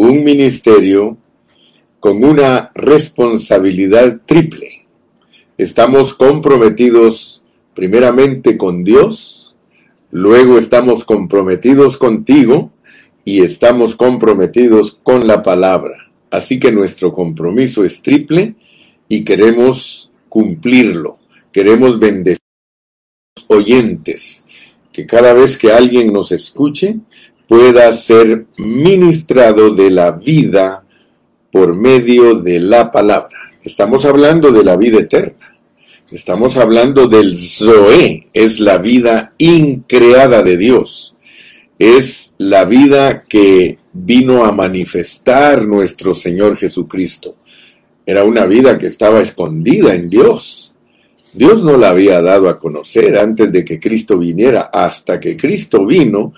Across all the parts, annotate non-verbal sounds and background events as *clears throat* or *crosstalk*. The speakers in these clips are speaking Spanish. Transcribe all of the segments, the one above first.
un ministerio con una responsabilidad triple. Estamos comprometidos primeramente con Dios, luego estamos comprometidos contigo y estamos comprometidos con la palabra. Así que nuestro compromiso es triple y queremos cumplirlo. Queremos bendecir a los oyentes, que cada vez que alguien nos escuche pueda ser ministrado de la vida por medio de la palabra. Estamos hablando de la vida eterna. Estamos hablando del Zoé, es la vida increada de Dios. Es la vida que vino a manifestar nuestro Señor Jesucristo. Era una vida que estaba escondida en Dios. Dios no la había dado a conocer antes de que Cristo viniera. Hasta que Cristo vino,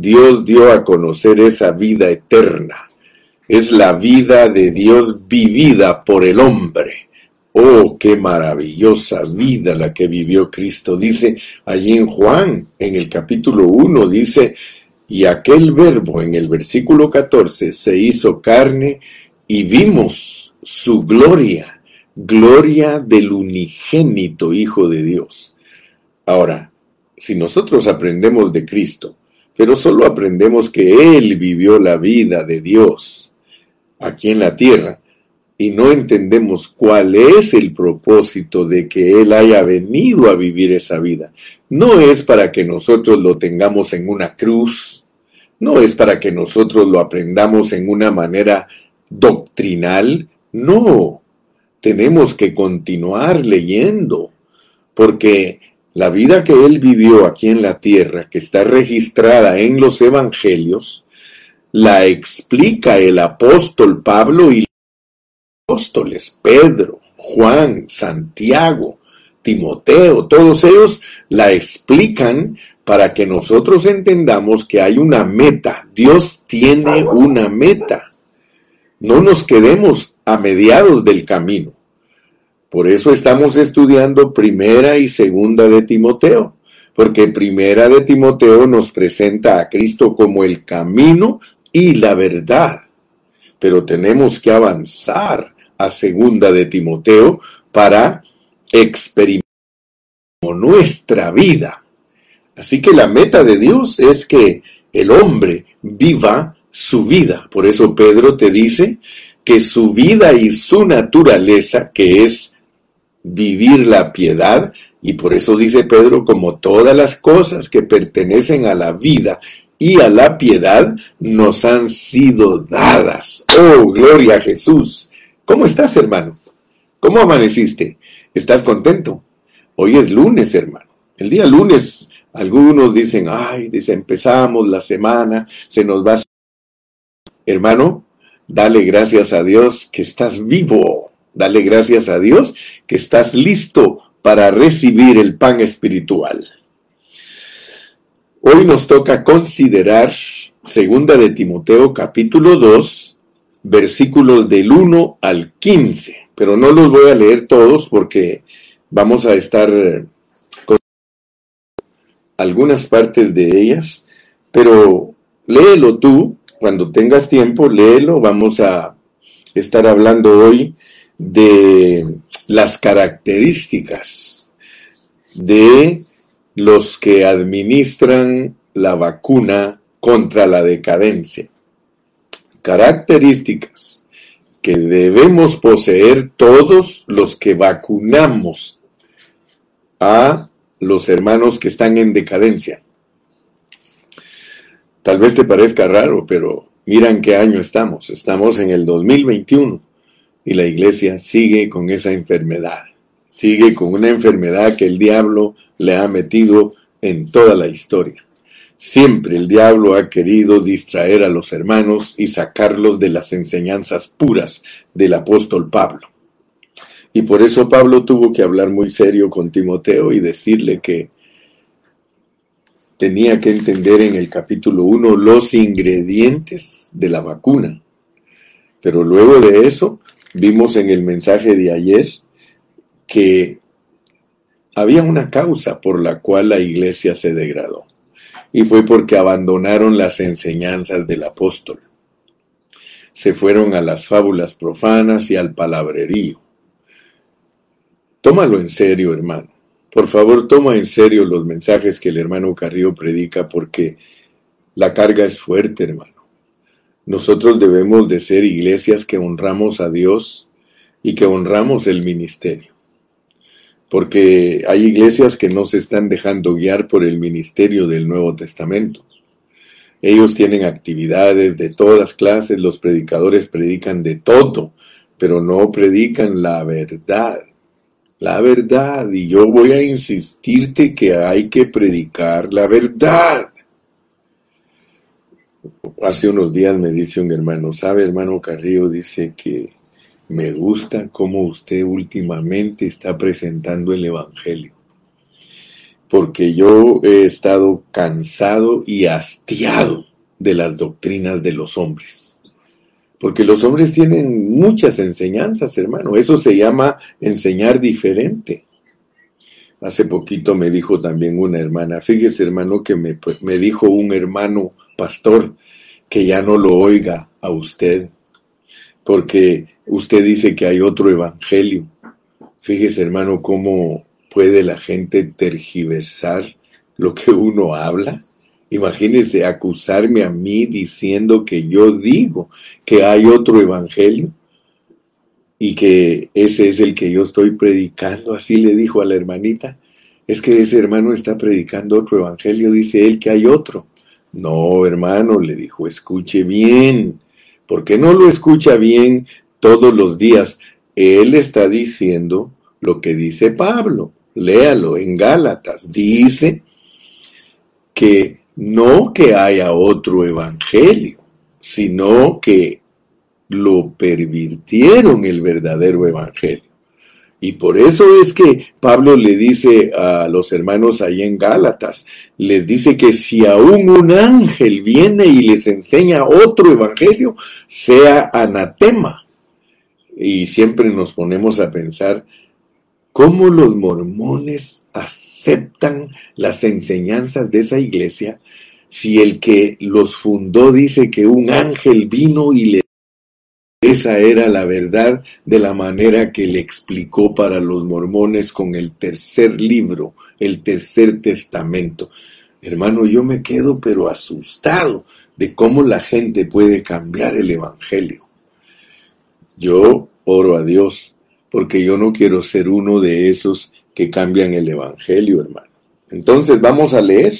Dios dio a conocer esa vida eterna. Es la vida de Dios vivida por el hombre. Oh, qué maravillosa vida la que vivió Cristo. Dice allí en Juan, en el capítulo 1, dice, y aquel verbo en el versículo 14 se hizo carne y vimos su gloria, gloria del unigénito Hijo de Dios. Ahora, si nosotros aprendemos de Cristo, pero solo aprendemos que Él vivió la vida de Dios aquí en la tierra, y no entendemos cuál es el propósito de que Él haya venido a vivir esa vida. No es para que nosotros lo tengamos en una cruz, no es para que nosotros lo aprendamos en una manera doctrinal, no, tenemos que continuar leyendo, porque la vida que él vivió aquí en la tierra, que está registrada en los evangelios, la explica el apóstol Pablo y los apóstoles, Pedro, Juan, Santiago, Timoteo, todos ellos la explican para que nosotros entendamos que hay una meta. Dios tiene una meta. No nos quedemos a mediados del camino. Por eso estamos estudiando primera y segunda de Timoteo, porque primera de Timoteo nos presenta a Cristo como el camino y la verdad. Pero tenemos que avanzar a segunda de Timoteo para experimentar nuestra vida. Así que la meta de Dios es que el hombre viva su vida. Por eso Pedro te dice que su vida y su naturaleza, que es vivir la piedad, y por eso dice Pedro, como todas las cosas que pertenecen a la vida y a la piedad, nos han sido dadas. Oh, gloria a Jesús. ¿Cómo estás, hermano? ¿Cómo amaneciste? ¿Estás contento? Hoy es lunes, hermano. El día lunes, algunos dicen, ay, empezamos la semana, se nos va a Hermano, dale gracias a Dios que estás vivo. Dale gracias a Dios que estás listo para recibir el pan espiritual. Hoy nos toca considerar segunda de Timoteo capítulo 2, versículos del 1 al 15, pero no los voy a leer todos porque vamos a estar con algunas partes de ellas, pero léelo tú cuando tengas tiempo, léelo. Vamos a estar hablando hoy de las características de los que administran la vacuna contra la decadencia. Características que debemos poseer todos los que vacunamos a los hermanos que están en decadencia. Tal vez te parezca raro, pero mira en qué año estamos. Estamos en el 2021 y la iglesia sigue con esa enfermedad. Sigue con una enfermedad que el diablo le ha metido en toda la historia. Siempre el diablo ha querido distraer a los hermanos y sacarlos de las enseñanzas puras del apóstol Pablo. Y por eso Pablo tuvo que hablar muy serio con Timoteo y decirle que tenía que entender en el capítulo 1 los ingredientes de la vacuna. Pero luego de eso, vimos en el mensaje de ayer que había una causa por la cual la iglesia se degradó. Y fue porque abandonaron las enseñanzas del apóstol. se fueron a las fábulas profanas y al palabrerío. Tómalo en serio, hermano. Por favor, toma en serio los mensajes que el hermano Carrillo predica porque la carga es fuerte, hermano. Nosotros debemos de ser iglesias que honramos a Dios y que honramos el ministerio. Porque hay iglesias que no se están dejando guiar por el ministerio del Nuevo Testamento. Ellos tienen actividades de todas clases, los predicadores predican de todo, pero no predican la verdad. La verdad, y yo voy a insistirte que hay que predicar la verdad. Hace unos días me dice un hermano, ¿sabe hermano Carrillo? Dice que me gusta cómo usted últimamente está presentando el Evangelio porque yo he estado cansado y hastiado de las doctrinas de los hombres. Porque los hombres tienen muchas enseñanzas, hermano. Eso se llama enseñar diferente. Hace poquito me dijo también una hermana, fíjese hermano que me, me dijo un hermano pastor que ya no lo oiga a usted, porque usted dice que hay otro evangelio. Fíjese hermano cómo ¿Puede la gente tergiversar lo que uno habla? Imagínese acusarme a mí diciendo que yo digo que hay otro evangelio y que ese es el que yo estoy predicando. Así le dijo a la hermanita. Es que ese hermano está predicando otro evangelio, dice él que hay otro. No, hermano, le dijo, escuche bien. ¿Por qué no lo escucha bien todos los días? Él está diciendo lo que dice Pablo léalo en Gálatas, dice que no que haya otro evangelio, sino que lo pervirtieron el verdadero evangelio. Y por eso es que Pablo le dice a los hermanos ahí en Gálatas, les dice que si aún un ángel viene y les enseña otro evangelio, sea anatema. Y siempre nos ponemos a pensar, cómo los mormones aceptan las enseñanzas de esa iglesia si el que los fundó dice que un ángel vino y le esa era la verdad de la manera que le explicó para los mormones con el tercer libro, el tercer testamento. Hermano, yo me quedo pero asustado de cómo la gente puede cambiar el Evangelio. Yo oro a Dios porque yo no quiero ser uno de esos que cambian el Evangelio, hermano. Entonces vamos a leer,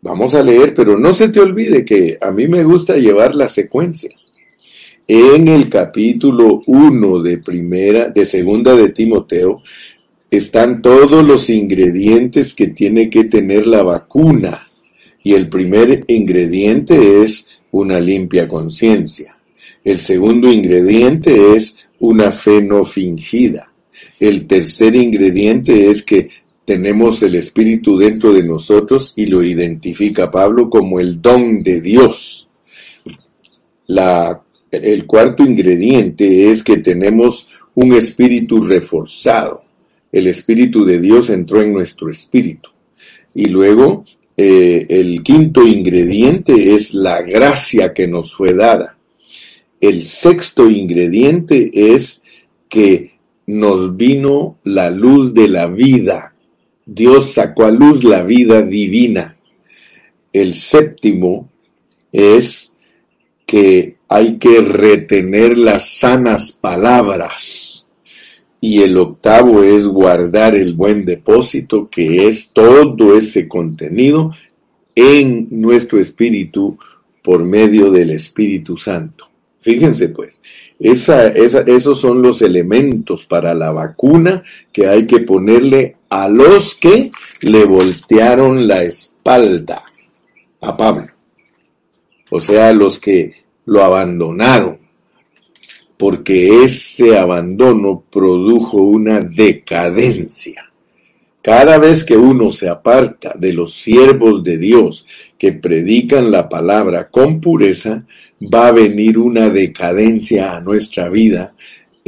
vamos a leer, pero no se te olvide que a mí me gusta llevar la secuencia. En el capítulo 1 de primera, de segunda de Timoteo, están todos los ingredientes que tiene que tener la vacuna. Y el primer ingrediente es una limpia conciencia. El segundo ingrediente es una fe no fingida. El tercer ingrediente es que tenemos el Espíritu dentro de nosotros y lo identifica Pablo como el don de Dios. La, el cuarto ingrediente es que tenemos un espíritu reforzado. El Espíritu de Dios entró en nuestro espíritu. Y luego eh, el quinto ingrediente es la gracia que nos fue dada. El sexto ingrediente es que nos vino la luz de la vida. Dios sacó a luz la vida divina. El séptimo es que hay que retener las sanas palabras. Y el octavo es guardar el buen depósito, que es todo ese contenido en nuestro espíritu por medio del Espíritu Santo. Fíjense pues, esos son los elementos para la vacuna que hay que ponerle a los que le voltearon la espalda a Pablo. O sea, los que lo abandonaron. Porque ese abandono produjo una decadencia. Cada vez que uno se aparta de los siervos de Dios que predican la palabra con pureza, va a venir una decadencia a nuestra vida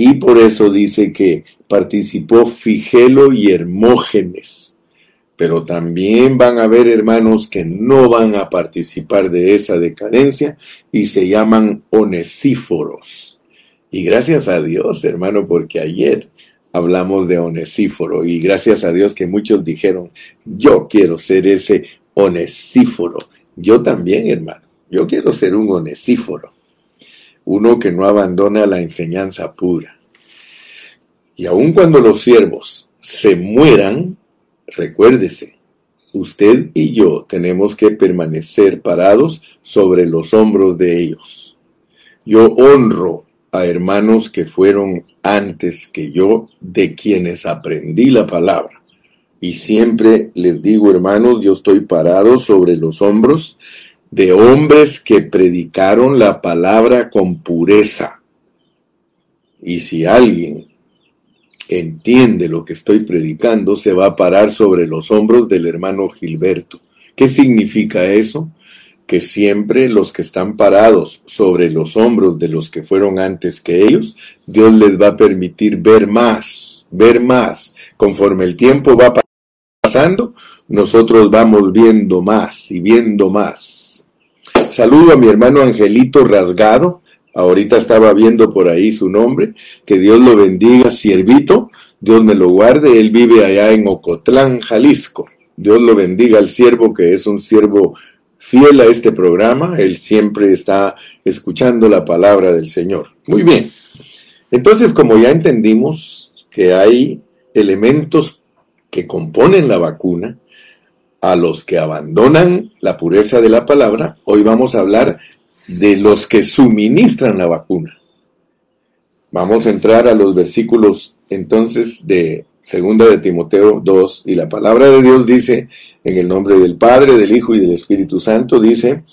y por eso dice que participó Figelo y Hermógenes. Pero también van a haber hermanos que no van a participar de esa decadencia y se llaman onesíforos. Y gracias a Dios, hermano, porque ayer hablamos de onesíforo y gracias a Dios que muchos dijeron, yo quiero ser ese onesíforo. Yo también, hermano, yo quiero ser un onesíforo, uno que no abandona la enseñanza pura. Y aun cuando los siervos se mueran, Recuérdese, usted y yo tenemos que permanecer parados sobre los hombros de ellos. Yo honro a hermanos que fueron antes que yo, de quienes aprendí la palabra. Y siempre les digo, hermanos, yo estoy parado sobre los hombros de hombres que predicaron la palabra con pureza. Y si alguien entiende lo que estoy predicando, se va a parar sobre los hombros del hermano Gilberto. ¿Qué significa eso? Que siempre los que están parados sobre los hombros de los que fueron antes que ellos, Dios les va a permitir ver más, ver más. Conforme el tiempo va pasando, nosotros vamos viendo más y viendo más. Saludo a mi hermano Angelito Rasgado, Ahorita estaba viendo por ahí su nombre. Que Dios lo bendiga, siervito. Dios me lo guarde. Él vive allá en Ocotlán, Jalisco. Dios lo bendiga al siervo, que es un siervo fiel a este programa. Él siempre está escuchando la palabra del Señor. Muy bien. Entonces, como ya entendimos que hay elementos que componen la vacuna, a los que abandonan la pureza de la palabra, hoy vamos a hablar de los que suministran la vacuna. Vamos a entrar a los versículos entonces de segunda de Timoteo 2 y la palabra de Dios dice en el nombre del Padre, del Hijo y del Espíritu Santo dice,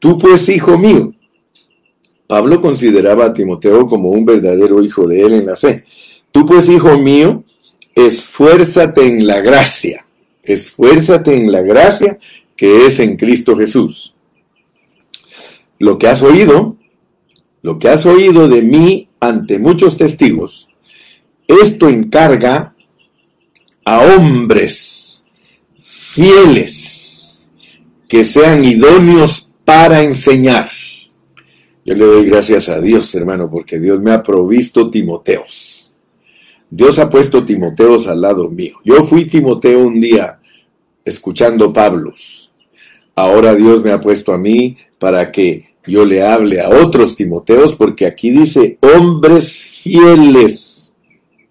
tú pues hijo mío. Pablo consideraba a Timoteo como un verdadero hijo de él en la fe. Tú pues hijo mío, esfuérzate en la gracia, esfuérzate en la gracia que es en Cristo Jesús lo que has oído, lo que has oído de mí ante muchos testigos, esto encarga a hombres fieles que sean idóneos para enseñar. Yo le doy gracias a Dios, hermano, porque Dios me ha provisto Timoteos. Dios ha puesto Timoteos al lado mío. Yo fui Timoteo un día escuchando Pablos. Ahora Dios me ha puesto a mí para que yo le hable a otros Timoteos, porque aquí dice hombres fieles,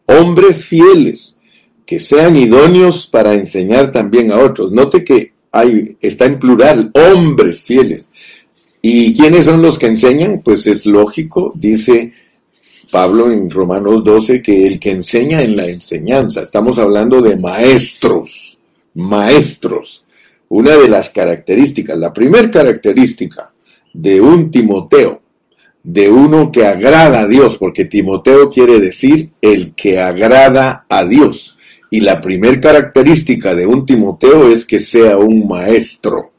hombres fieles, que sean idóneos para enseñar también a otros. Note que hay, está en plural, hombres fieles. ¿Y quiénes son los que enseñan? Pues es lógico, dice Pablo en Romanos 12, que el que enseña en la enseñanza, estamos hablando de maestros, maestros. Una de las características, la primera característica de un Timoteo, de uno que agrada a Dios, porque Timoteo quiere decir el que agrada a Dios. Y la primer característica de un Timoteo es que sea un maestro.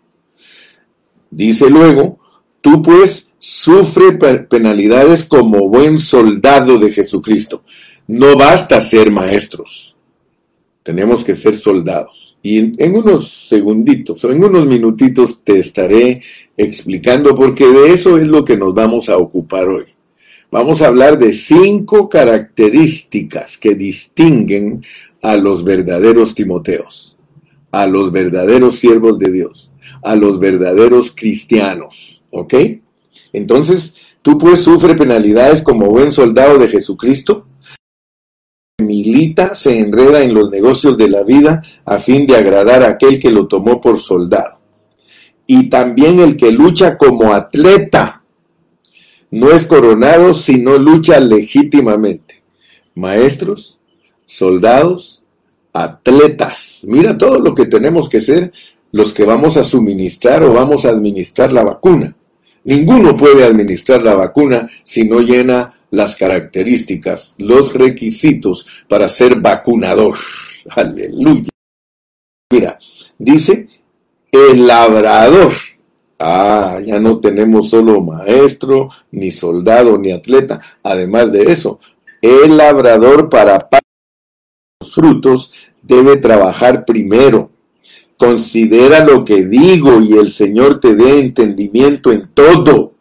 Dice luego, tú pues sufre penalidades como buen soldado de Jesucristo. No basta ser maestros tenemos que ser soldados. Y en, unos segunditos o en unos minutitos te estaré explicando porque de eso es lo que nos vamos a ocupar hoy. Vamos a hablar de cinco características que distinguen a los verdaderos Timoteos, a los verdaderos siervos de Dios, a los verdaderos cristianos. ¿Ok? Entonces, tú pues sufre penalidades como buen soldado de Jesucristo milita se enreda en los negocios de la vida a fin de agradar a aquel que lo tomó por soldado. Y también el que lucha como atleta no es coronado sino lucha legítimamente. Maestros, soldados, atletas. Mira todo lo que tenemos que ser los que vamos a suministrar o vamos a administrar la vacuna. Ninguno puede administrar la vacuna si no llena las características, los requisitos para ser vacunador. *laughs* Aleluya. Mira, dice el labrador. Ah, ya no tenemos solo maestro, ni soldado, ni atleta. Además de eso, el labrador para los frutos debe trabajar primero Considera lo que digo y el Señor te dé entendimiento en todo.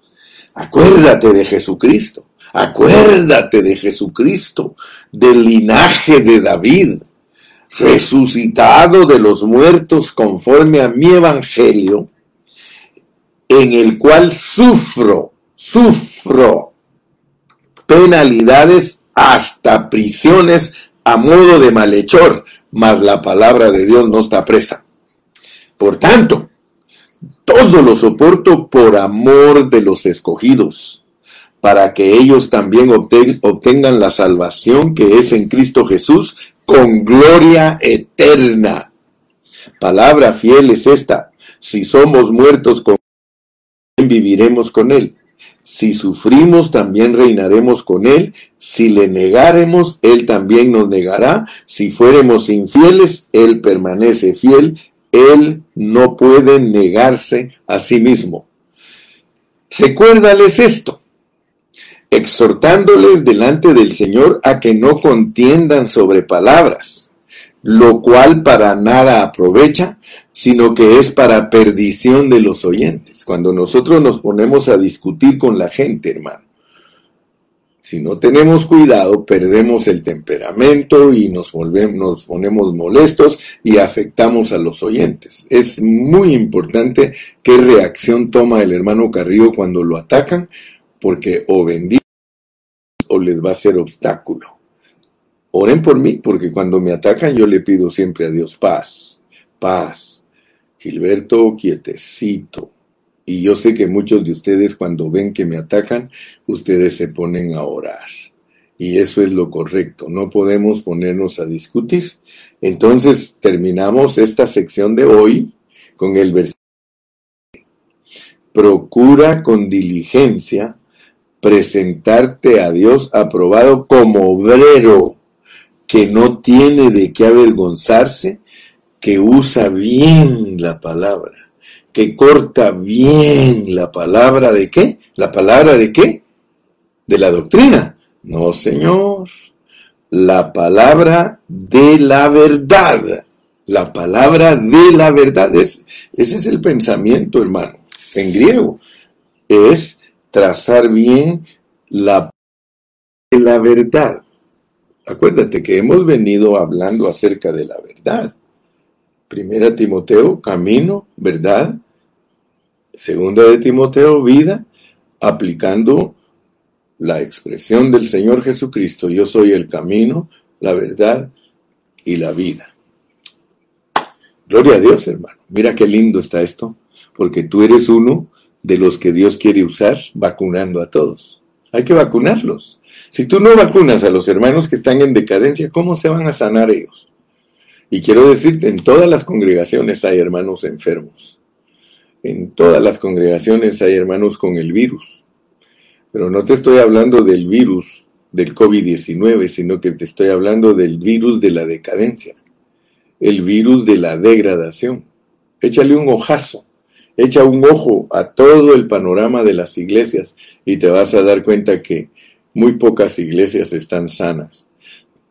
Acuérdate de Jesucristo. Acuérdate de Jesucristo, del linaje de David, resucitado de los muertos conforme a mi evangelio, en el cual sufro, sufro penalidades hasta prisiones a modo de malhechor, mas la palabra de Dios no está presa. Por tanto, todo lo soporto por amor de los escogidos, para que ellos también obtengan la salvación que es en Cristo Jesús con gloria eterna. Palabra fiel es esta. Si somos muertos con él, viviremos con él. Si sufrimos, también reinaremos con él. Si le negaremos, él también nos negará. Si fuéramos infieles, él permanece fiel él no puede negarse a sí mismo. Recuérdales esto, exhortándoles delante del Señor a que no contiendan sobre palabras, lo cual para nada aprovecha, sino que es para perdición de los oyentes. Cuando nosotros nos ponemos a discutir con la gente, hermano, si no tenemos cuidado, perdemos el temperamento y nos, ponemos molestos y afectamos a los oyentes. Es muy importante qué reacción toma el hermano Carrillo cuando lo atacan, porque o bendice o les va a ser obstáculo. Oren por mí, porque cuando me atacan yo le pido siempre a Dios paz, paz. Gilberto, quietecito, y yo sé que muchos de ustedes cuando ven que me atacan, ustedes se ponen a orar. Y eso es lo correcto, no podemos ponernos a discutir. Entonces terminamos esta sección de hoy con el versículo. Procura con diligencia presentarte a Dios aprobado como obrero que no tiene de qué avergonzarse, que usa bien la palabra que corta bien la palabra de qué? ¿La palabra de qué? De la doctrina. No, Señor. La palabra de la verdad. La palabra de la verdad. Es, ese es el pensamiento, hermano. En griego. Es trazar bien la, la verdad. Acuérdate que hemos venido hablando acerca de la verdad. Primera Timoteo, camino, verdad, Segunda de Timoteo, vida, aplicando la expresión del Señor Jesucristo, yo soy el camino, la verdad y la vida. Gloria a Dios, hermano. Mira qué lindo está esto, porque tú eres uno de los que Dios quiere usar vacunando a todos. Hay que vacunarlos. Si tú no vacunas a los hermanos que están en decadencia, ¿cómo se van a sanar ellos? Y quiero decirte, en todas las congregaciones hay hermanos enfermos. En todas las congregaciones hay hermanos con el virus. Pero no te estoy hablando del virus del COVID-19, sino que te estoy hablando del virus de la decadencia, el virus de la degradación. Échale un ojazo, echa un ojo a todo el panorama de las iglesias y te vas a dar cuenta que muy pocas iglesias están sanas,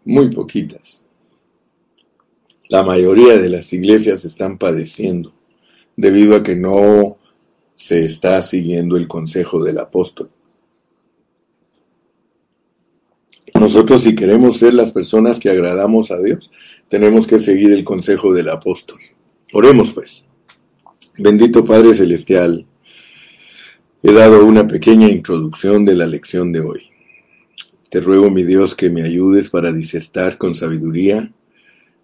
muy poquitas. La mayoría de las iglesias están padeciendo debido a que no se está siguiendo el consejo del apóstol. Nosotros si queremos ser las personas que agradamos a Dios, tenemos que seguir el consejo del apóstol. Oremos pues. Bendito Padre Celestial, he dado una pequeña introducción de la lección de hoy. Te ruego, mi Dios, que me ayudes para disertar con sabiduría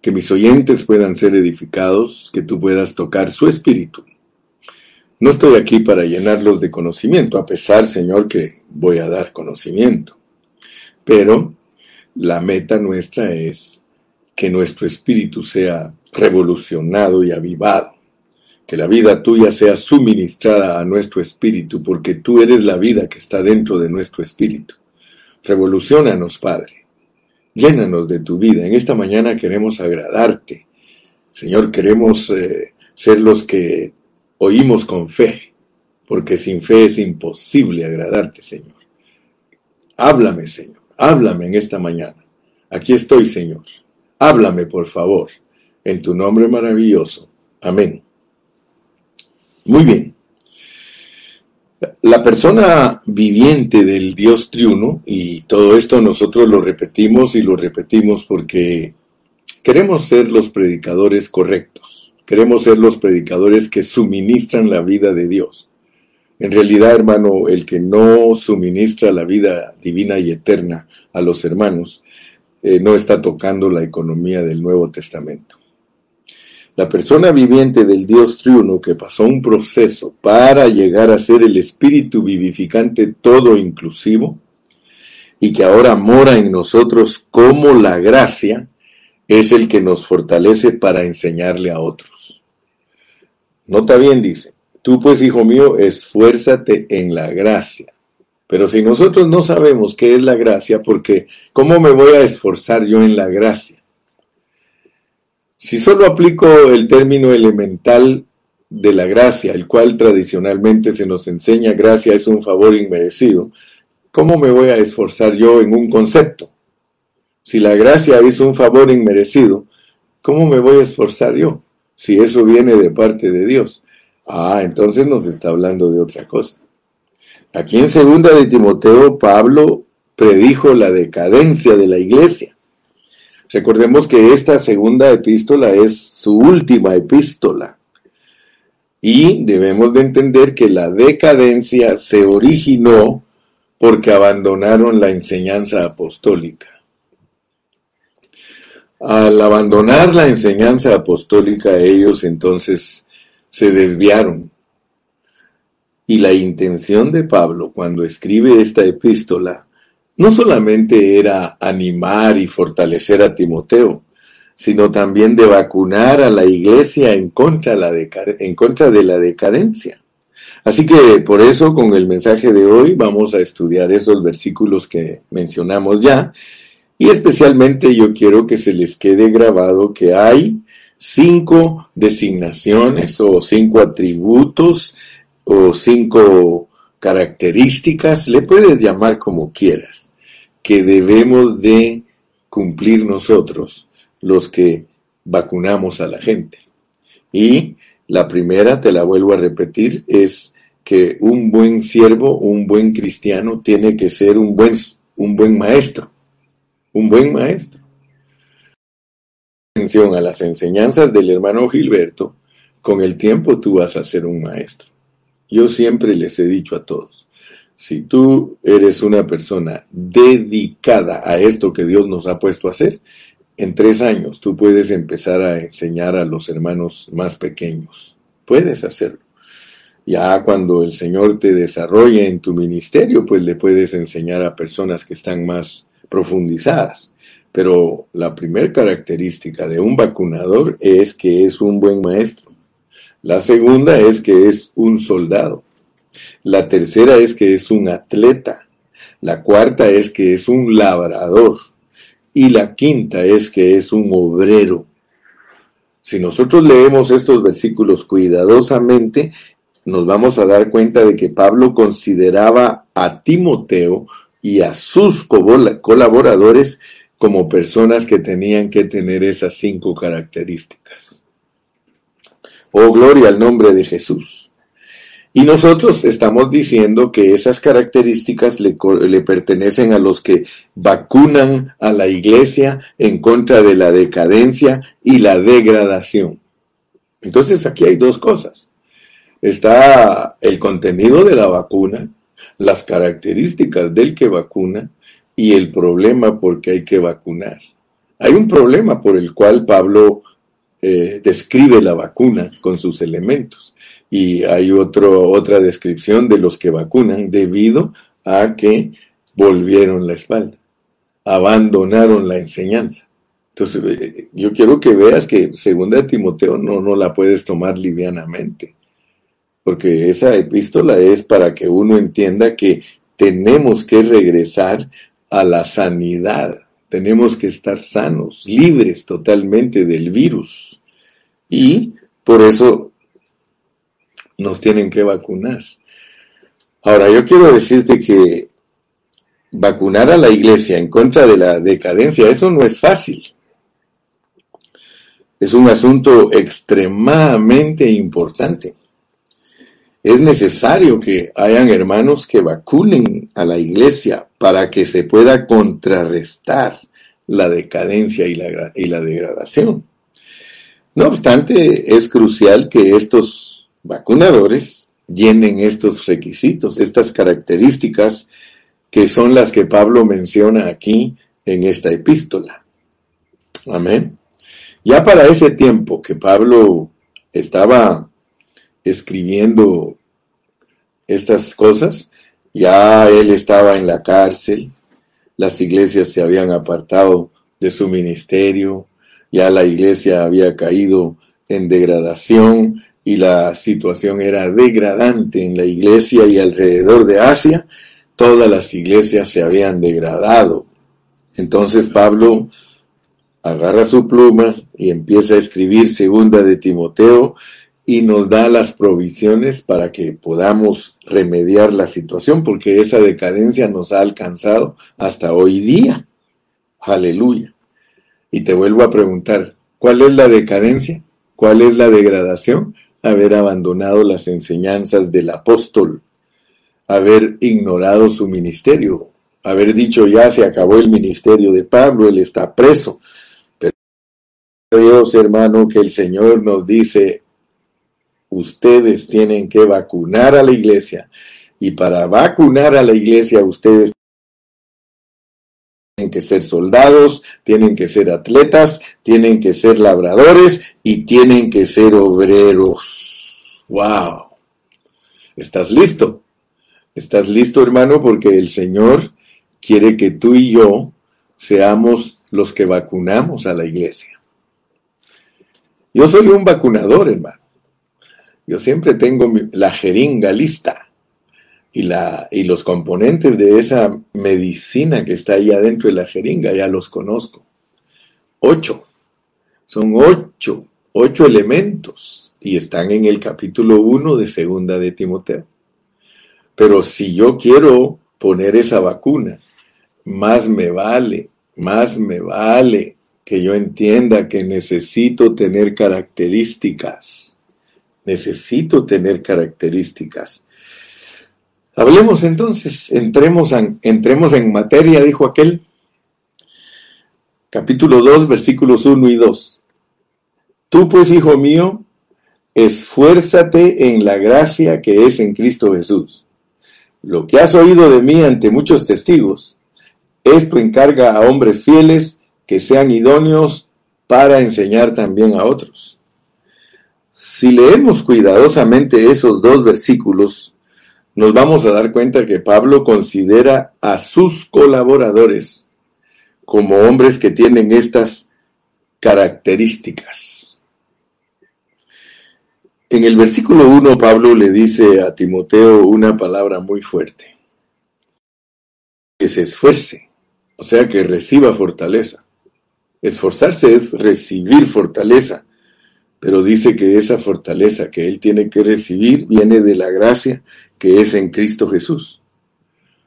que mis oyentes puedan ser edificados, que tú puedas tocar su espíritu. No estoy aquí para llenarlos de conocimiento, a pesar, Señor, que voy a dar conocimiento. Pero la meta nuestra es que nuestro espíritu sea revolucionado y avivado, que la vida tuya sea suministrada a nuestro espíritu, porque tú eres la vida que está dentro de nuestro espíritu. Revolucionanos, Padre. Llénanos de tu vida. En esta mañana queremos agradarte. Señor, queremos eh, ser los que oímos con fe, porque sin fe es imposible agradarte, Señor. Háblame, Señor. Háblame en esta mañana. Aquí estoy, Señor. Háblame, por favor, en tu nombre maravilloso. Amén. Muy bien. La persona viviente del Dios triuno, y todo esto nosotros lo repetimos y lo repetimos porque queremos ser los predicadores correctos, queremos ser los predicadores que suministran la vida de Dios. En realidad, hermano, el que no suministra la vida divina y eterna a los hermanos, eh, no está tocando la economía del Nuevo Testamento. La persona viviente del Dios triuno que pasó un proceso para llegar a ser el espíritu vivificante todo inclusivo y que ahora mora en nosotros como la gracia, es el que nos fortalece para enseñarle a otros. Nota bien, dice, tú pues, hijo mío, esfuérzate en la gracia. Pero si nosotros no sabemos qué es la gracia, porque ¿cómo me voy a esforzar yo en la gracia? Si solo aplico el término elemental de la gracia, el cual tradicionalmente se nos enseña gracia es un favor inmerecido, ¿cómo me voy a esforzar yo en un concepto? Si la gracia es un favor inmerecido, ¿cómo me voy a esforzar yo? Si eso viene de parte de Dios. Ah, entonces nos está hablando de otra cosa. Aquí en segunda de Timoteo, Pablo predijo la decadencia de la iglesia. Recordemos que esta segunda epístola es su última epístola. Y debemos de entender que la decadencia se originó porque abandonaron la enseñanza apostólica. Al abandonar la enseñanza apostólica, ellos entonces se desviaron. Y la intención de Pablo cuando escribe esta epístola no solamente era animar y fortalecer a Timoteo, sino también de vacunar a la iglesia en contra, de la decadencia. Así que por eso con el mensaje de hoy vamos a estudiar esos versículos que mencionamos ya y especialmente yo quiero que se les quede grabado que hay cinco designaciones o cinco atributos o cinco características, le puedes llamar como quieras que debemos de cumplir nosotros, los que vacunamos a la gente. Y la primera, te la vuelvo a repetir, es que un buen siervo, un buen cristiano, tiene que ser un buen, un buen maestro. Un buen maestro. Atención a las enseñanzas del hermano Gilberto, con el tiempo tú vas a ser un maestro. Yo siempre les he dicho a todos, si tú eres una persona dedicada a esto que Dios nos ha puesto a hacer, en tres años tú puedes empezar a enseñar a los hermanos más pequeños. Puedes hacerlo. Ya cuando el Señor te desarrolle en tu ministerio, pues le puedes enseñar a personas que están más profundizadas. Pero la primera característica de un vacunador es que es un buen maestro. La segunda es que es un soldado. La tercera es que es un atleta. La cuarta es que es un labrador. Y la quinta es que es un obrero. Si nosotros leemos estos versículos cuidadosamente, nos vamos a dar cuenta de que Pablo consideraba a Timoteo y a sus colaboradores como personas que tenían que tener esas cinco características. Oh, gloria al nombre de Jesús. Y nosotros estamos diciendo que esas características le, pertenecen a los que vacunan a la iglesia en contra de la decadencia y la degradación. Entonces aquí hay dos cosas. Está el contenido de la vacuna, las características del que vacuna y el problema por qué hay que vacunar. Hay un problema por el cual Pablo eh, describe la vacuna con sus elementos y hay otro, otra descripción de los que vacunan debido a que volvieron la espalda, abandonaron la enseñanza. Entonces, eh, yo quiero que veas que segunda de Timoteo no, no la puedes tomar livianamente, porque esa epístola es para que uno entienda que tenemos que regresar a la sanidad, tenemos que estar sanos, libres totalmente del virus. Y por eso nos tienen que vacunar. Ahora, yo quiero decirte que vacunar a la iglesia en contra de la decadencia, eso no es fácil. es un asunto extremadamente importante. Es necesario que hayan hermanos que vacunen a la iglesia para que se pueda contrarrestar la decadencia y la, degradación. No obstante, es crucial que estos vacunadores llenen estos requisitos, estas características que son las que Pablo menciona aquí en esta epístola. Amén. Ya para ese tiempo que Pablo estaba escribiendo estas cosas, ya él estaba en la cárcel, las iglesias se habían apartado de su ministerio, ya la iglesia había caído en degradación y la situación era degradante en la iglesia y alrededor de Asia, todas las iglesias se habían degradado. Entonces Pablo agarra su pluma y empieza a escribir segunda de Timoteo y nos da las provisiones para que podamos remediar la situación, porque esa decadencia nos ha alcanzado hasta hoy día. Aleluya. Y te vuelvo a preguntar, ¿cuál es la decadencia? ¿Cuál es la degradación? Haber abandonado las enseñanzas del apóstol, haber ignorado su ministerio, haber dicho ya se acabó el ministerio de Pablo, él está preso, Dios, hermano, que el Señor nos dice, ustedes tienen que vacunar a la iglesia. Y para vacunar a la iglesia, ustedes que ser soldados, tienen que ser atletas, tienen que ser labradores y tienen que ser obreros. ¡Wow! ¿Estás listo? ¿Estás listo, hermano? Porque el Señor quiere que tú y yo seamos los que vacunamos a la iglesia. Yo soy un vacunador, hermano. Yo siempre tengo la jeringa lista y, la, y los componentes de esa medicina que está ahí adentro de la jeringa, ya los conozco. Ocho. Son ocho, ocho elementos y están en el capítulo uno de Segunda de Timoteo. Pero si yo quiero poner esa vacuna, más me vale, más me vale que yo entienda que necesito tener características. Necesito tener características. Hablemos entonces, entremos en, entremos en materia, dijo aquel. Capítulo 2, versículos 1 y 2. Tú pues, hijo mío, esfuérzate en la gracia que es en Cristo Jesús. Lo que has oído de mí ante muchos testigos, esto encarga a hombres fieles que sean idóneos para enseñar también a otros. Si leemos cuidadosamente esos dos versículos, nos vamos a dar cuenta que Pablo considera a sus colaboradores como hombres que tienen estas características. En el versículo 1 Pablo le dice a Timoteo una palabra muy fuerte, que se esfuerce, o sea, que reciba fortaleza. Esforzarse es recibir fortaleza, pero dice que esa fortaleza que él tiene que recibir viene de la gracia que es en Cristo Jesús.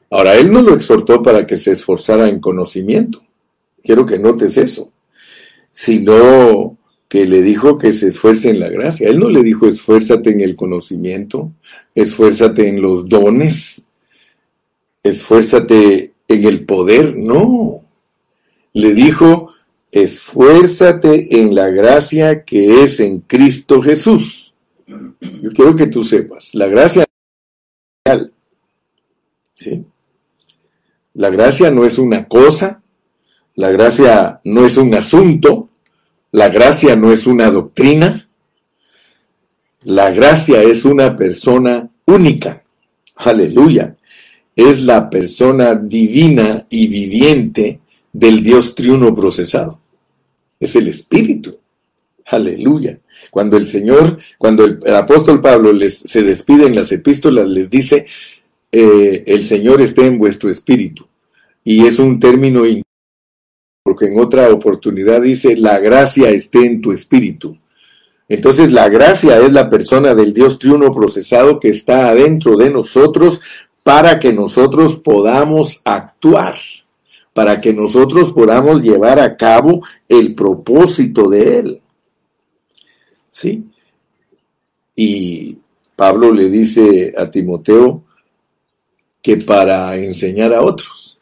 Ahora, él no lo exhortó para que se esforzara en conocimiento. Quiero que notes eso. Sino que le dijo que se esfuerce en la gracia. Él no le dijo esfuérzate en el conocimiento, esfuérzate en los dones, esfuérzate en el poder. No. Le dijo, esfuérzate en la gracia que es en Cristo Jesús. Yo quiero que tú sepas, la gracia La gracia no es una cosa, la gracia no es un asunto, la gracia no es una doctrina, la gracia es una persona única. Aleluya. Es la persona divina y viviente del Dios triuno procesado es el Espíritu. Aleluya. Cuando el Señor, cuando el, apóstol Pablo les, se despide en las epístolas, les dice, eh, el Señor esté en vuestro espíritu. Y es un término, porque en otra oportunidad dice, la gracia esté en tu espíritu. Entonces la gracia es la persona del Dios triuno procesado que está adentro de nosotros para que nosotros podamos actuar para que nosotros podamos llevar a cabo el propósito de Él. ¿Sí? Y Pablo le dice a Timoteo que para enseñar a otros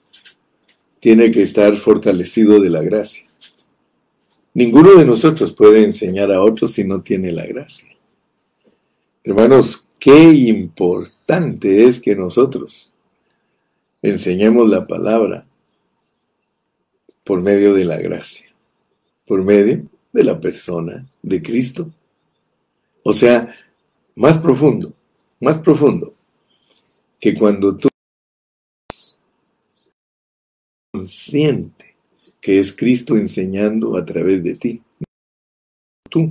tiene que estar fortalecido de la gracia. Ninguno de nosotros puede enseñar a otros si no tiene la gracia. Hermanos, qué importante es que nosotros enseñemos la palabra por medio de la gracia, por medio de la persona de Cristo. O sea, más profundo, más profundo, que cuando tú consciente que es Cristo enseñando a través de ti. Tú.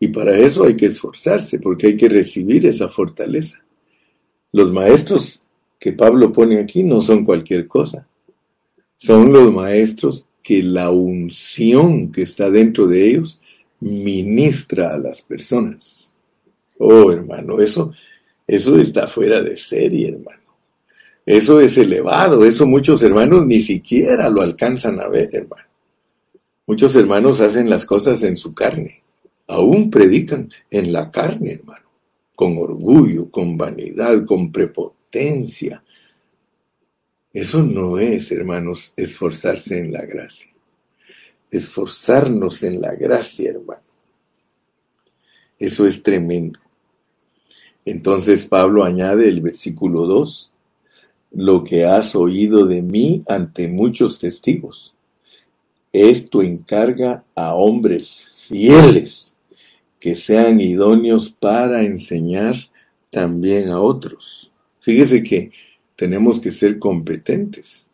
Y para eso hay que esforzarse, porque hay que recibir esa fortaleza. Los maestros que Pablo pone aquí no son cualquier cosa. Son los maestros que la unción que está dentro de ellos ministra a las personas. Oh, hermano, eso, eso está fuera de serie, hermano. Eso es elevado, eso muchos hermanos ni siquiera lo alcanzan a ver, hermano. Muchos hermanos hacen las cosas en su carne, aún predican en la carne, hermano, con orgullo, con vanidad, con prepotencia. Eso no es, hermanos, esforzarse en la gracia. Esforzarnos en la gracia, hermano. Eso es tremendo. Entonces Pablo añade el versículo 2, lo que has oído de mí ante muchos testigos. Esto encarga a hombres fieles que sean idóneos para enseñar también a otros. Fíjese que tenemos que ser competentes.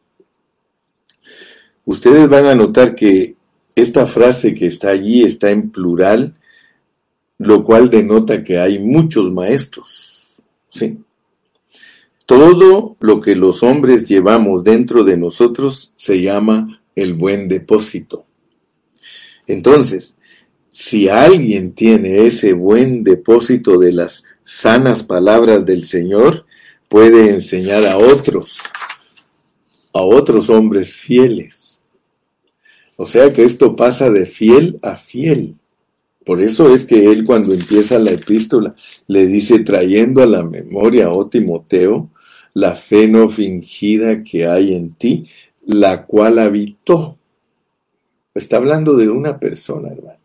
Ustedes van a notar que esta frase que está allí está en plural, lo cual denota que hay muchos maestros. ¿sí? Todo lo que los hombres llevamos dentro de nosotros se llama el buen depósito. Entonces, si alguien tiene ese buen depósito de las sanas palabras del Señor, puede enseñar a otros, a otros hombres fieles. O sea que esto pasa de fiel a fiel. Por eso es que él cuando empieza la epístola le dice trayendo a la memoria, oh Timoteo, la fe no fingida que hay en ti, la cual habitó. Está hablando de una persona, hermano.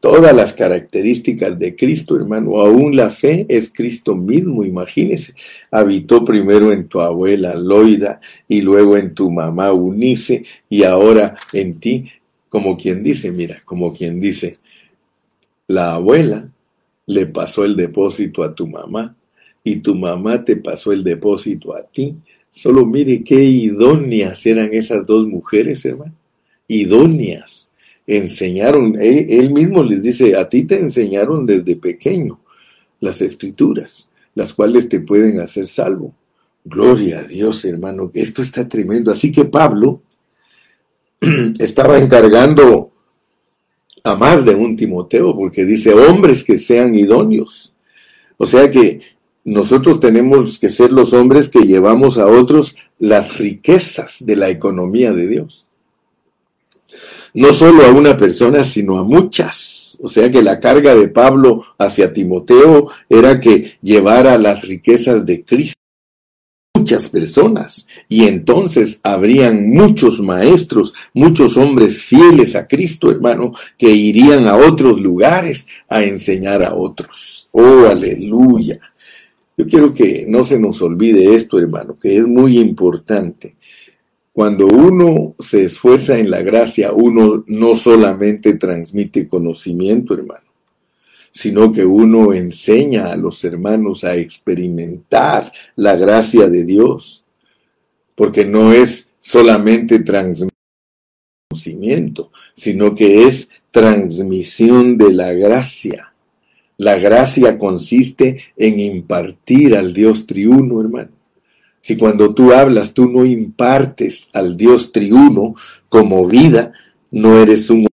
Todas las características de Cristo, hermano, aún la fe es Cristo mismo, imagínese. Habitó primero en tu abuela Loida y luego en tu mamá Unice y ahora en ti, como quien dice, mira, como quien dice, la abuela le pasó el depósito a tu mamá y tu mamá te pasó el depósito a ti. Solo mire qué idóneas eran esas dos mujeres, hermano. Idóneas. Enseñaron, él, mismo les dice, a ti te enseñaron desde pequeño las escrituras, las cuales te pueden hacer salvo. Gloria a Dios, hermano, esto está tremendo. Así que Pablo *clears throat* estaba encargando a más de un Timoteo, porque dice hombres que sean idóneos. O sea que nosotros tenemos que ser los hombres que llevamos a otros las riquezas de la economía de Dios. No solo a una persona, sino a muchas. O sea que la carga de Pablo hacia Timoteo era que llevara las riquezas de Cristo muchas personas y entonces habrían muchos maestros, muchos hombres fieles a Cristo, hermano, que irían a otros lugares a enseñar a otros. Oh, aleluya. Yo quiero que no se nos olvide esto, hermano, que es muy importante. Cuando uno se esfuerza en la gracia, uno no solamente transmite conocimiento, hermano, sino que uno enseña a los hermanos a experimentar la gracia de Dios, porque no es solamente transmitir conocimiento, sino que es transmisión de la gracia. La gracia consiste en impartir al Dios triuno, hermano. Si cuando tú hablas tú no impartes al Dios triuno como vida, no eres un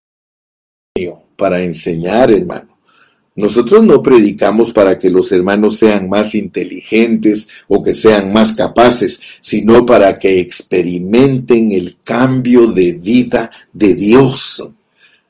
para enseñar, hermano. Nosotros no predicamos para que los hermanos sean más inteligentes o que sean más capaces, sino para que experimenten el cambio de vida de Dios.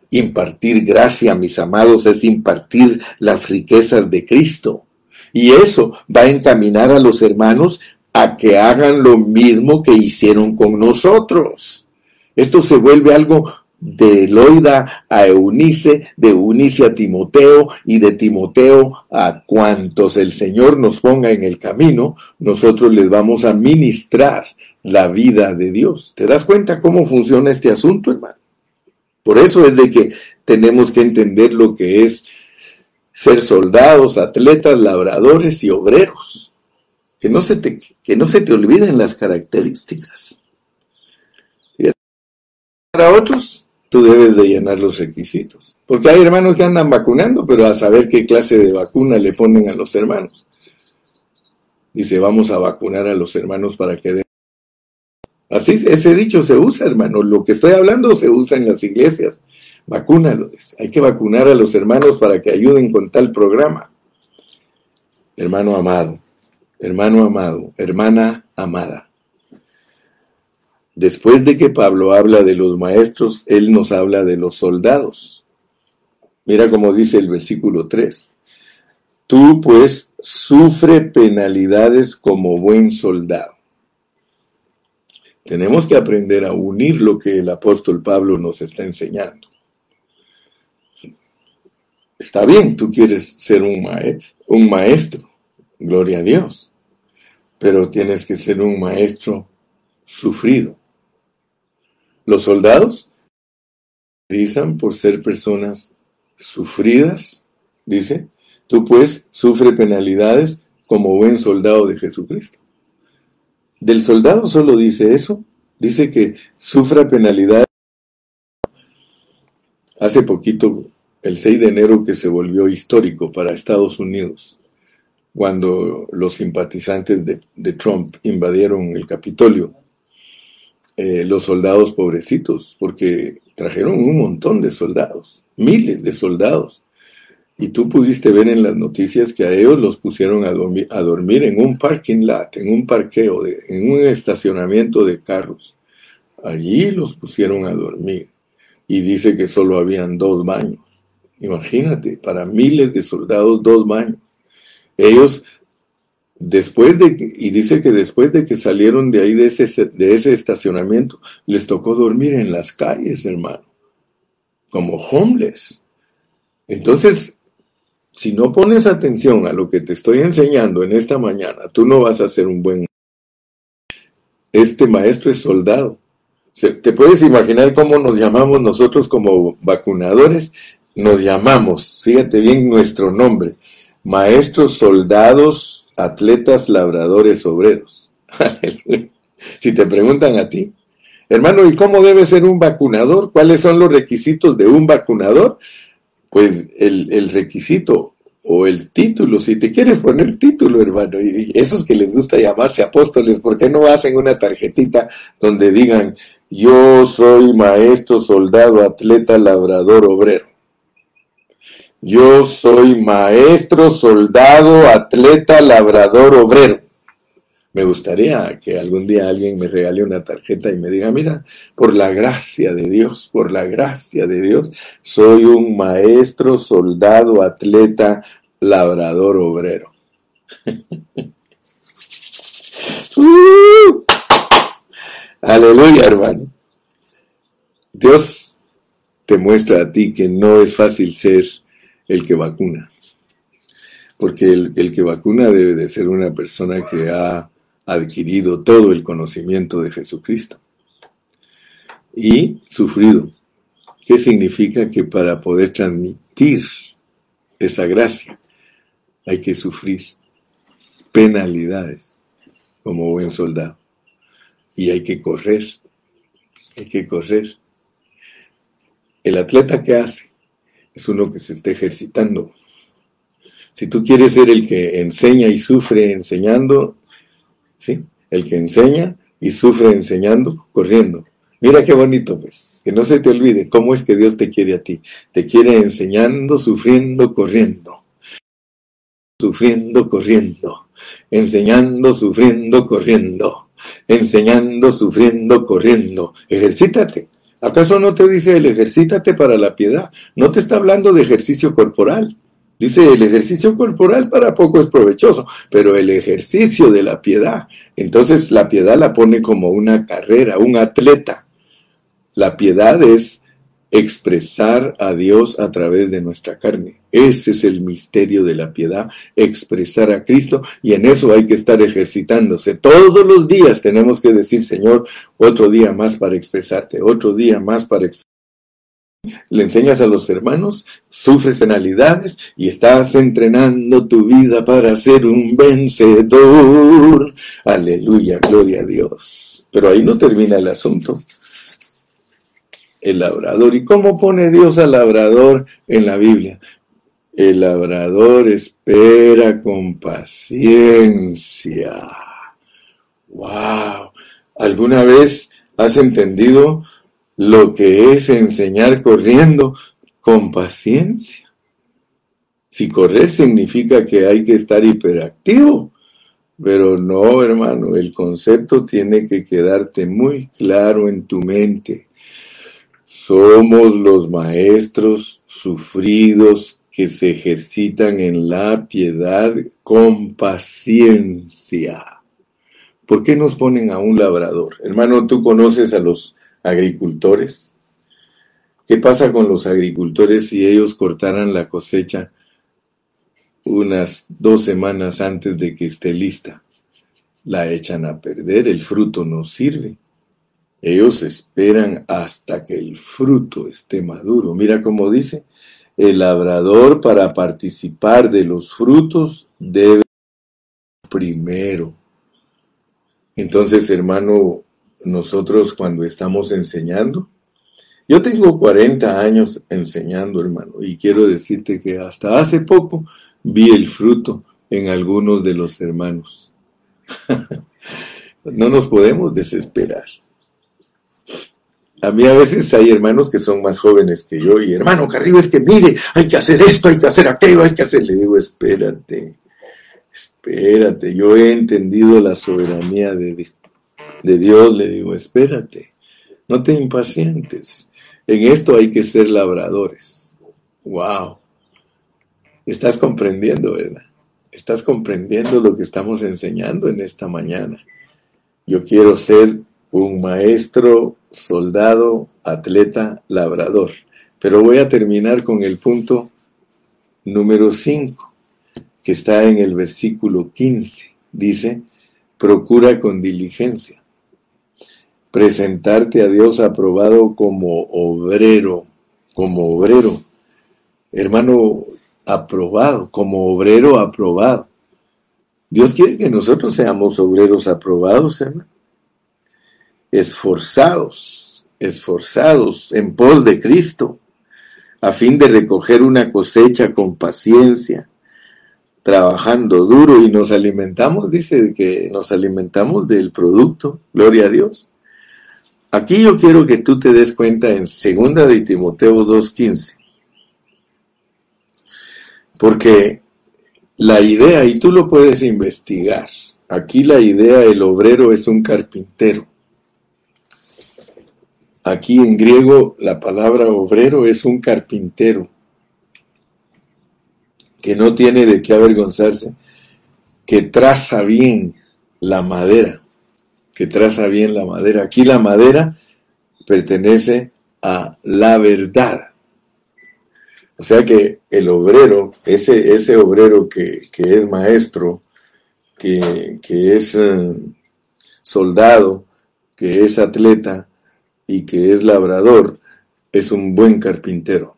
Impartir gracia, mis amados, es impartir las riquezas de Cristo. Y eso va a encaminar a los hermanos a que hagan lo mismo que hicieron con nosotros. Esto se vuelve algo de Eloida a Eunice, de Eunice a Timoteo y de Timoteo a cuantos el Señor nos ponga en el camino, nosotros les vamos a ministrar la vida de Dios. ¿Te das cuenta cómo funciona este asunto, hermano? Por eso es de que tenemos que entender lo que es ser soldados, atletas, labradores y obreros. Que no se te, que no se te olviden las características. Para otros, tú debes de llenar los requisitos. Porque hay hermanos que andan vacunando, pero a saber qué clase de vacuna le ponen a los hermanos. Dice, vamos a vacunar a los hermanos para que den. Así, ese dicho se usa, hermano. Lo que estoy hablando se usa en las iglesias. Vacúnalo. Hay que vacunar a los hermanos para que ayuden con tal programa. Hermano amado, hermano amado, hermana amada. Después de que Pablo habla de los maestros, él nos habla de los soldados. Mira cómo dice el versículo 3. Tú pues sufre penalidades como buen soldado. Tenemos que aprender a unir lo que el apóstol Pablo nos está enseñando. Está bien, tú quieres ser un, un maestro, gloria a Dios, pero tienes que ser un maestro sufrido. Los soldados caracterizan por ser personas sufridas, dice, tú pues sufre penalidades como buen soldado de Jesucristo. Del soldado solo dice eso, dice que sufra penalidades. Hace poquito, el 6 de enero, que se volvió histórico para Estados Unidos, cuando los simpatizantes de, de Trump invadieron el Capitolio eh, los soldados pobrecitos, porque trajeron un montón de soldados, miles de soldados. Y tú pudiste ver en las noticias que a ellos los pusieron a, dormir, en un parking lot, en un parqueo, en un estacionamiento de carros. Allí los pusieron a dormir. Y dice que solo habían dos baños. Imagínate, para miles de soldados, dos baños. Ellos Después de y dice que después de que salieron de ahí de ese, de ese estacionamiento, les tocó dormir en las calles, hermano, como homeless. Entonces, si no pones atención a lo que te estoy enseñando en esta mañana, tú no vas a ser un buen. Este maestro es soldado. ¿Te puedes imaginar cómo nos llamamos nosotros como vacunadores? Nos llamamos, fíjate bien nuestro nombre, maestros soldados atletas, labradores, obreros. *laughs* si te preguntan a ti, hermano, ¿y cómo debe ser un vacunador? ¿Cuáles son los requisitos de un vacunador? Pues el, requisito o el título, si te quieres poner título, hermano, y esos que les gusta llamarse apóstoles, ¿por qué no hacen una tarjetita donde digan, yo soy maestro, soldado, atleta, labrador, obrero? Yo soy maestro, soldado, atleta, labrador, obrero. Me gustaría que algún día alguien me regale una tarjeta y me diga, mira, por la gracia de Dios, por la gracia de Dios, soy un maestro, soldado, atleta, labrador, obrero. *laughs* Uh, aleluya, hermano. Dios te muestra a ti que no es fácil ser el que vacuna. Porque el, que vacuna debe de ser una persona que ha adquirido todo el conocimiento de Jesucristo y sufrido. ¿Qué significa que para poder transmitir esa gracia hay que sufrir penalidades como buen soldado? Y hay que correr, hay que correr. El atleta que hace es uno que se está ejercitando. Si tú quieres ser el que enseña y sufre enseñando, ¿sí? El que enseña y sufre enseñando, corriendo. Mira qué bonito, pues. Que no se te olvide cómo es que Dios te quiere a ti. Te quiere enseñando, sufriendo, corriendo. Sufriendo, corriendo. Enseñando, sufriendo, corriendo. Enseñando, sufriendo, corriendo. Ejercítate. ¿Acaso no te dice el ejercítate para la piedad? No te está hablando de ejercicio corporal. Dice el ejercicio corporal para poco es provechoso, pero el ejercicio de la piedad, entonces la piedad la pone como una carrera, un atleta. La piedad es expresar a Dios a través de nuestra carne. Ese es el misterio de la piedad, expresar a Cristo y en eso hay que estar ejercitándose. Todos los días tenemos que decir, Señor, otro día más para expresarte, otro día más para expresarte. Le enseñas a los hermanos, sufres penalidades y estás entrenando tu vida para ser un vencedor. Aleluya, gloria a Dios. Pero ahí no termina el asunto el labrador. ¿Y cómo pone Dios al labrador en la Biblia? El labrador espera con paciencia. ¡Wow! ¿Alguna vez has entendido lo que es enseñar corriendo con paciencia? Si correr significa que hay que estar hiperactivo, pero no, hermano, el concepto tiene que quedarte muy claro en tu mente. Somos los maestros sufridos que se ejercitan en la piedad con paciencia. ¿Por qué nos ponen a un labrador? Hermano, ¿tú conoces a los agricultores? ¿Qué pasa con los agricultores si ellos cortaran la cosecha unas dos semanas antes de que esté lista? La echan a perder, el fruto no sirve. Ellos esperan hasta que el fruto esté maduro. Mira cómo dice, el labrador para participar de los frutos debe primero. Entonces, hermano, nosotros cuando estamos enseñando, yo tengo 40 años enseñando, hermano, y quiero decirte que hasta hace poco vi el fruto en algunos de los hermanos. *laughs* no nos podemos desesperar. A mí a veces hay hermanos que son más jóvenes que yo y hermano Carrillo es que mire, hay que hacer esto, hay que hacer aquello, hay que hacer. Le digo, espérate, espérate, yo he entendido la soberanía de, de Dios, le digo, espérate, no te impacientes. En esto hay que ser labradores. Wow. Estás comprendiendo, ¿verdad? Estás comprendiendo lo que estamos enseñando en esta mañana. Yo quiero ser un maestro, soldado, atleta, labrador. Pero voy a terminar con el punto número 5, que está en el versículo 15. Dice, procura con diligencia presentarte a Dios aprobado como obrero, como obrero. Hermano, aprobado, como obrero aprobado. Dios quiere que nosotros seamos obreros aprobados, hermano esforzados, esforzados en pos de Cristo, a fin de recoger una cosecha con paciencia, trabajando duro y nos alimentamos, dice que nos alimentamos del producto, gloria a Dios. Aquí yo quiero que tú te des cuenta en segunda de Timoteo 2.15, porque la idea, y tú lo puedes investigar, aquí la idea, el obrero es un carpintero, Aquí en griego la palabra obrero es un carpintero que no tiene de qué avergonzarse, que traza bien la madera, que traza bien la madera. Aquí la madera pertenece a la verdad. O sea que el obrero, ese, ese obrero que, es maestro, que, que es eh, soldado, que es atleta, y que es labrador, es un buen carpintero.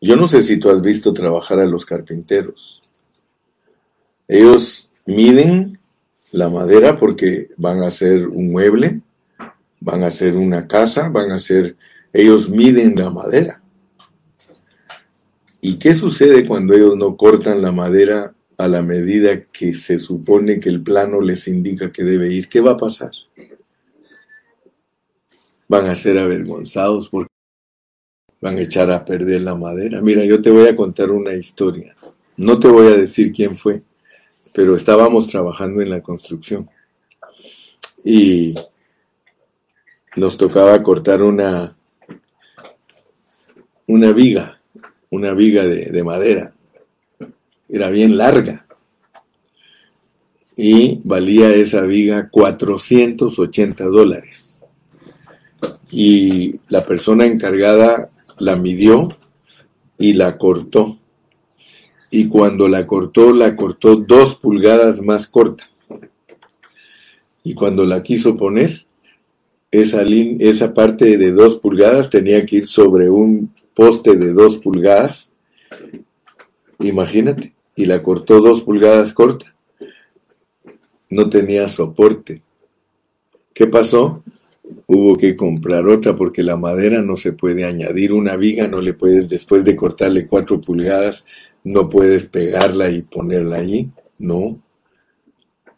Yo no sé si tú has visto trabajar a los carpinteros. Ellos miden la madera porque van a hacer un mueble, van a hacer una casa, van a hacer... Ellos miden la madera. ¿Y qué sucede cuando ellos no cortan la madera a la medida que se supone que el plano les indica que debe ir? ¿Qué va a pasar? Van a ser avergonzados porque van a echar a perder la madera. Mira, yo te voy a contar una historia. No te voy a decir quién fue, pero estábamos trabajando en la construcción. Y nos tocaba cortar una, una viga, una viga de, de madera. Era bien larga. Y valía esa viga 480 dólares. Y la persona encargada la midió y la cortó. Y cuando la cortó, la cortó dos pulgadas más corta. Y cuando la quiso poner, esa, esa parte de dos pulgadas tenía que ir sobre un poste de dos pulgadas. Imagínate, y la cortó dos pulgadas corta. No tenía soporte. ¿Qué pasó? Hubo que comprar otra porque la madera no se puede añadir. Una viga no le puedes, después de cortarle cuatro pulgadas, no puedes pegarla y ponerla allí. No,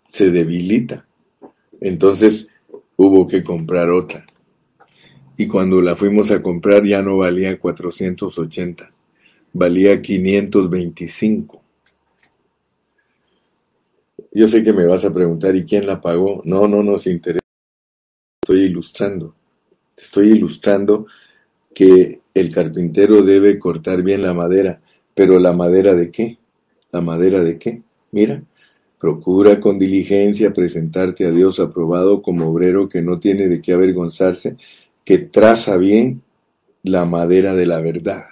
se debilita. Entonces hubo que comprar otra. Y cuando la fuimos a comprar ya no valía 480, valía 525. Yo sé que me vas a preguntar, ¿y quién la pagó? No, no nos interesa. Estoy ilustrando. estoy ilustrando que el carpintero debe cortar bien la madera. Pero la madera de qué? ¿La madera de qué? Mira, Procura con diligencia presentarte a Dios aprobado como obrero que no tiene de qué avergonzarse, que traza bien la madera de la verdad.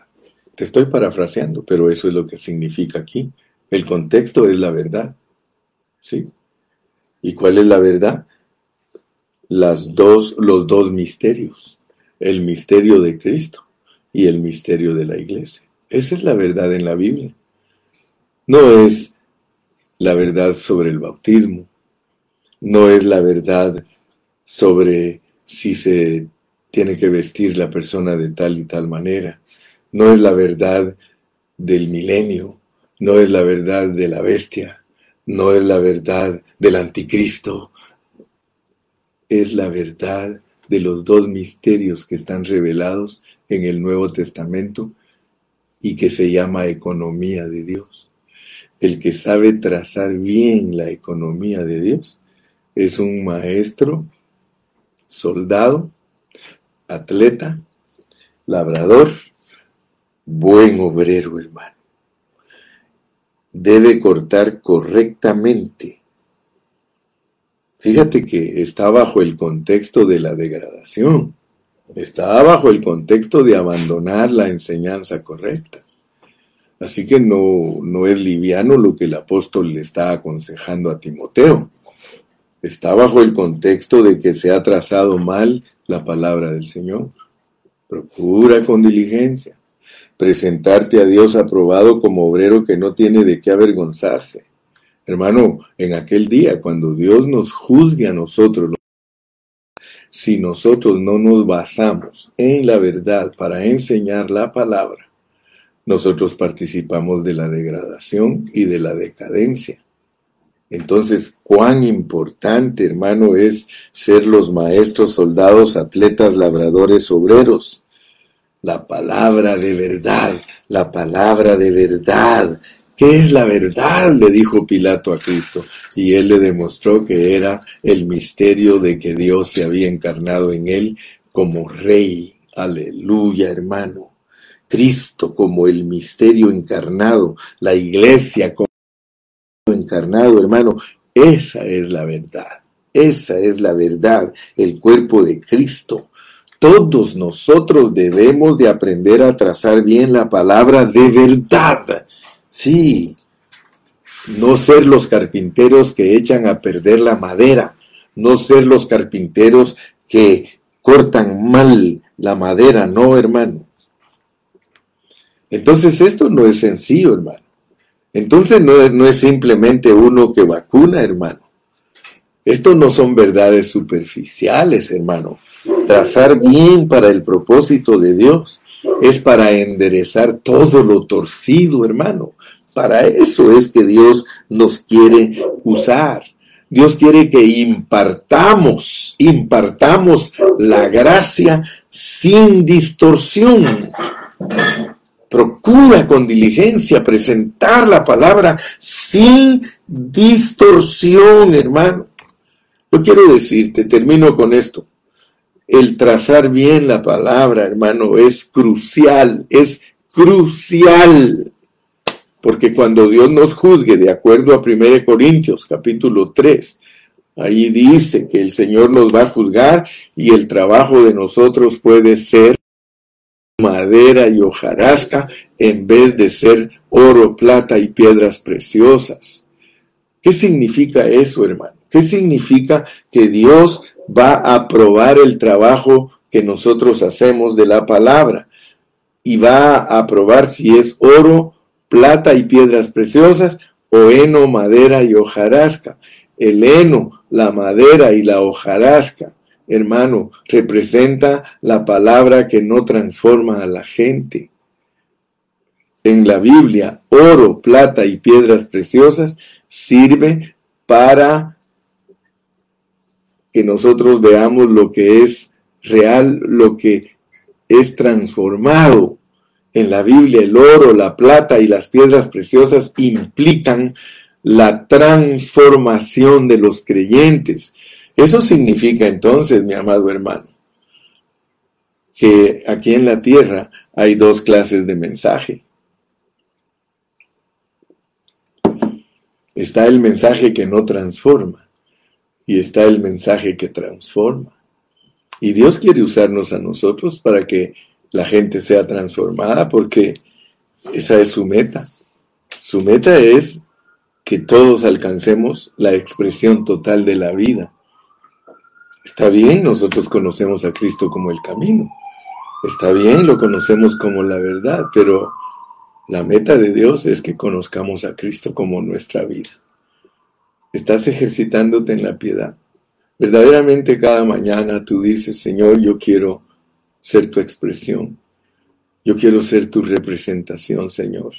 Te estoy parafraseando, pero eso es lo que significa aquí. El contexto es la verdad. ¿Sí? ¿Y cuál es la verdad? Las dos, los dos misterios. El misterio de Cristo y el misterio de la iglesia. Esa es la verdad en la Biblia. No es la verdad sobre el bautismo, no es la verdad sobre si se tiene que vestir la persona de tal y tal manera, no es la verdad del milenio, no es la verdad de la bestia, no es la verdad del anticristo, es la verdad de los dos misterios que están revelados en el Nuevo Testamento y que se llama economía de Dios. El que sabe trazar bien la economía de Dios es un maestro, soldado, atleta, labrador, buen obrero, hermano. Debe cortar correctamente. Fíjate que está bajo el contexto de la degradación, está bajo el contexto de abandonar la enseñanza correcta. Así que no, no es liviano lo que el apóstol le está aconsejando a Timoteo. Está bajo el contexto de que se ha trazado mal la palabra del Señor. Procura con diligencia presentarte a Dios aprobado como obrero que no tiene de qué avergonzarse. Hermano, en aquel día, cuando Dios nos juzgue a nosotros, si nosotros no nos basamos en la verdad para enseñar la palabra, nosotros participamos de la degradación y de la decadencia. Entonces, cuán importante, hermano, es ser los maestros, soldados, atletas, labradores, obreros. La palabra de verdad, la palabra de verdad. ¿Qué es la verdad? le dijo Pilato a Cristo. Y él le demostró que era el misterio de que Dios se había encarnado en él como rey. Aleluya, hermano. Cristo como el misterio encarnado, la iglesia como encarnado, hermano, esa es la verdad, esa es la verdad, el cuerpo de Cristo. Todos nosotros debemos de aprender a trazar bien la palabra de verdad. Sí, no ser los carpinteros que echan a perder la madera, no ser los carpinteros que cortan mal la madera, no, hermano. Entonces esto no es sencillo, hermano. Entonces no es, no es simplemente uno que vacuna, hermano. Esto no son verdades superficiales, hermano. Trazar bien para el propósito de Dios es para enderezar todo lo torcido, hermano. Para eso es que Dios nos quiere usar. Dios quiere que impartamos, impartamos la gracia sin distorsión. Procura con diligencia presentar la palabra sin distorsión, hermano. Yo quiero decirte, termino con esto. El trazar bien la palabra, hermano, es crucial, es crucial. Porque cuando Dios nos juzgue, de acuerdo a 1 Corintios capítulo 3, ahí dice que el Señor nos va a juzgar y el trabajo de nosotros puede ser madera y hojarasca en vez de ser oro, plata y piedras preciosas. ¿Qué significa eso, hermano? ¿Qué significa que Dios va a probar el trabajo que nosotros hacemos de la palabra? Y va a probar si es oro, plata y piedras preciosas o heno, madera y hojarasca. El heno, la madera y la hojarasca hermano, representa la palabra que no transforma a la gente. En la Biblia, oro, plata y piedras preciosas sirve para que nosotros veamos lo que es real, lo que es transformado. En la Biblia el oro, la plata y las piedras preciosas implican la transformación de los creyentes. Eso significa entonces, mi amado hermano, que aquí en la tierra hay dos clases de mensaje. Está el mensaje que no transforma y está el mensaje que transforma. Y Dios quiere usarnos a nosotros para que la gente sea transformada porque esa es su meta. Su meta es que todos alcancemos la expresión total de la vida Está bien, nosotros conocemos a Cristo como el camino. Está bien, lo conocemos como la verdad, pero la meta de Dios es que conozcamos a Cristo como nuestra vida. Estás ejercitándote en la piedad. Verdaderamente cada mañana tú dices, Señor, yo quiero ser tu expresión. Yo quiero ser tu representación, Señor.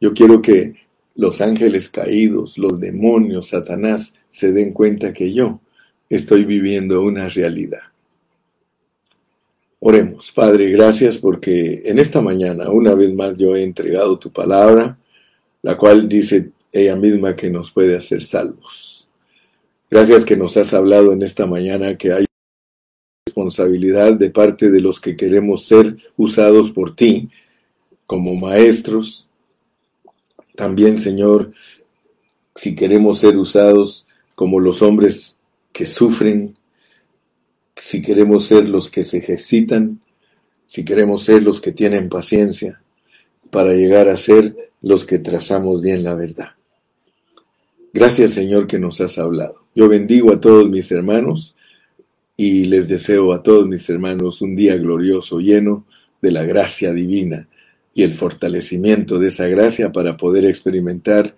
Yo quiero que los ángeles caídos, los demonios, Satanás, se den cuenta que yo estoy viviendo una realidad. Oremos, Padre, gracias porque en esta mañana una vez más yo he entregado tu palabra, la cual dice ella misma que nos puede hacer salvos. Gracias que nos has hablado en esta mañana que hay responsabilidad de parte de los que queremos ser usados por ti como maestros. También, Señor, si queremos ser usados como los hombres que sufren, si queremos ser los que se ejercitan, si queremos ser los que tienen paciencia, para llegar a ser los que trazamos bien la verdad. Gracias Señor que nos has hablado. Yo bendigo a todos mis hermanos y les deseo a todos mis hermanos un día glorioso, lleno de la gracia divina y el fortalecimiento de esa gracia para poder experimentar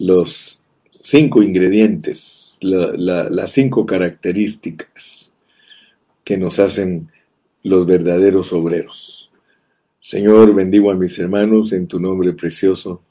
los cinco ingredientes las cinco características que nos hacen los verdaderos obreros. Señor, bendigo a mis hermanos en tu nombre precioso.